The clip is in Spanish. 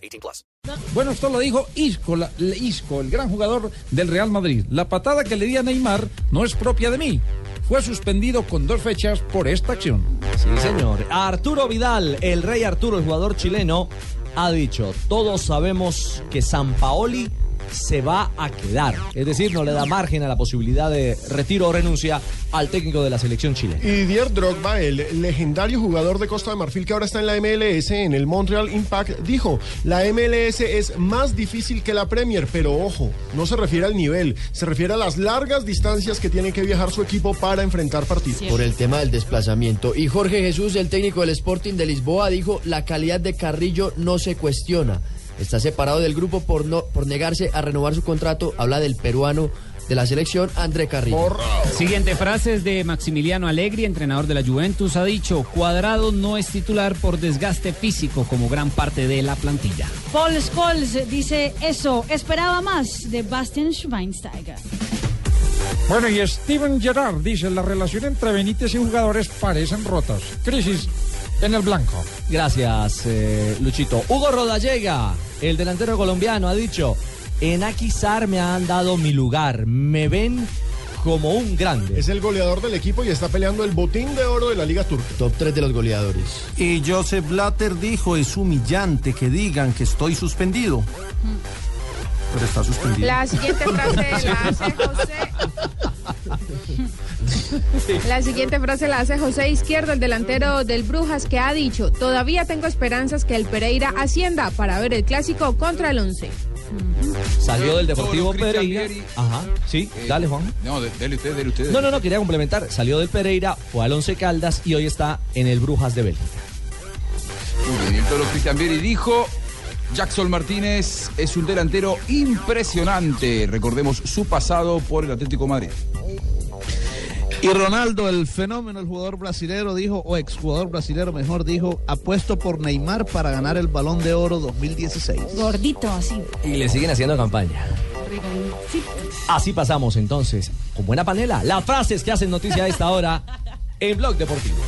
18 plus. Bueno, esto lo dijo Isco, la- Isco, el gran jugador del Real Madrid. La patada que le di a Neymar no es propia de mí. Fue suspendido con dos fechas por esta acción. Sí, señor. Arturo Vidal, el rey Arturo, el jugador chileno, ha dicho, todos sabemos que San Paoli se va a quedar. Es decir, no le da margen a la posibilidad de retiro o renuncia al técnico de la selección chilena. Y Didier Drogba, el legendario jugador de Costa de Marfil que ahora está en la MLS, en el Montreal Impact, dijo, la MLS es más difícil que la Premier, pero ojo, no se refiere al nivel, se refiere a las largas distancias que tiene que viajar su equipo para enfrentar partidos. por el tema del desplazamiento. Y Jorge Jesús, el técnico del Sporting de Lisboa, dijo, la calidad de Carrillo no se cuestiona. Está separado del grupo por, no, por negarse a renovar su contrato. Habla del peruano de la selección, André Carrillo. Siguiente frase es de Maximiliano Allegri, entrenador de la Juventus, ha dicho, Cuadrado no es titular por desgaste físico como gran parte de la plantilla. Paul Scholes dice eso, esperaba más de Bastian Schweinsteiger. Bueno, y Steven Gerrard dice, la relación entre Benítez y jugadores parecen rotas. Crisis en el blanco. Gracias, eh, Luchito. Hugo Rodallega, el delantero colombiano, ha dicho, en Aquisar me han dado mi lugar, me ven como un grande. Es el goleador del equipo y está peleando el botín de oro de la Liga Turca. Top 3 de los goleadores. Y Joseph Blatter dijo, es humillante que digan que estoy suspendido. Pero está suspendido. La siguiente frase la hace José. La siguiente frase la hace José Izquierdo, el delantero del Brujas, que ha dicho: Todavía tengo esperanzas que el Pereira ascienda para ver el clásico contra el Once. Salió del Deportivo Pereira. Ajá, sí, dale Juan. No, de- dele usted, dele usted. No, no, no, quería complementar. Salió del Pereira, fue al Once Caldas y hoy está en el Brujas de Bélgica. Muy Cristian Vieri dijo, Jackson Martínez es un delantero impresionante. Recordemos su pasado por el Atlético de Madrid. Y Ronaldo, el fenómeno, el jugador brasilero, dijo, o exjugador brasilero mejor, dijo, apuesto por Neymar para ganar el Balón de Oro 2016. Gordito así. Y le siguen haciendo campaña. Así pasamos entonces, con buena panela, las frases que hacen noticia a esta hora en Blog Deportivo.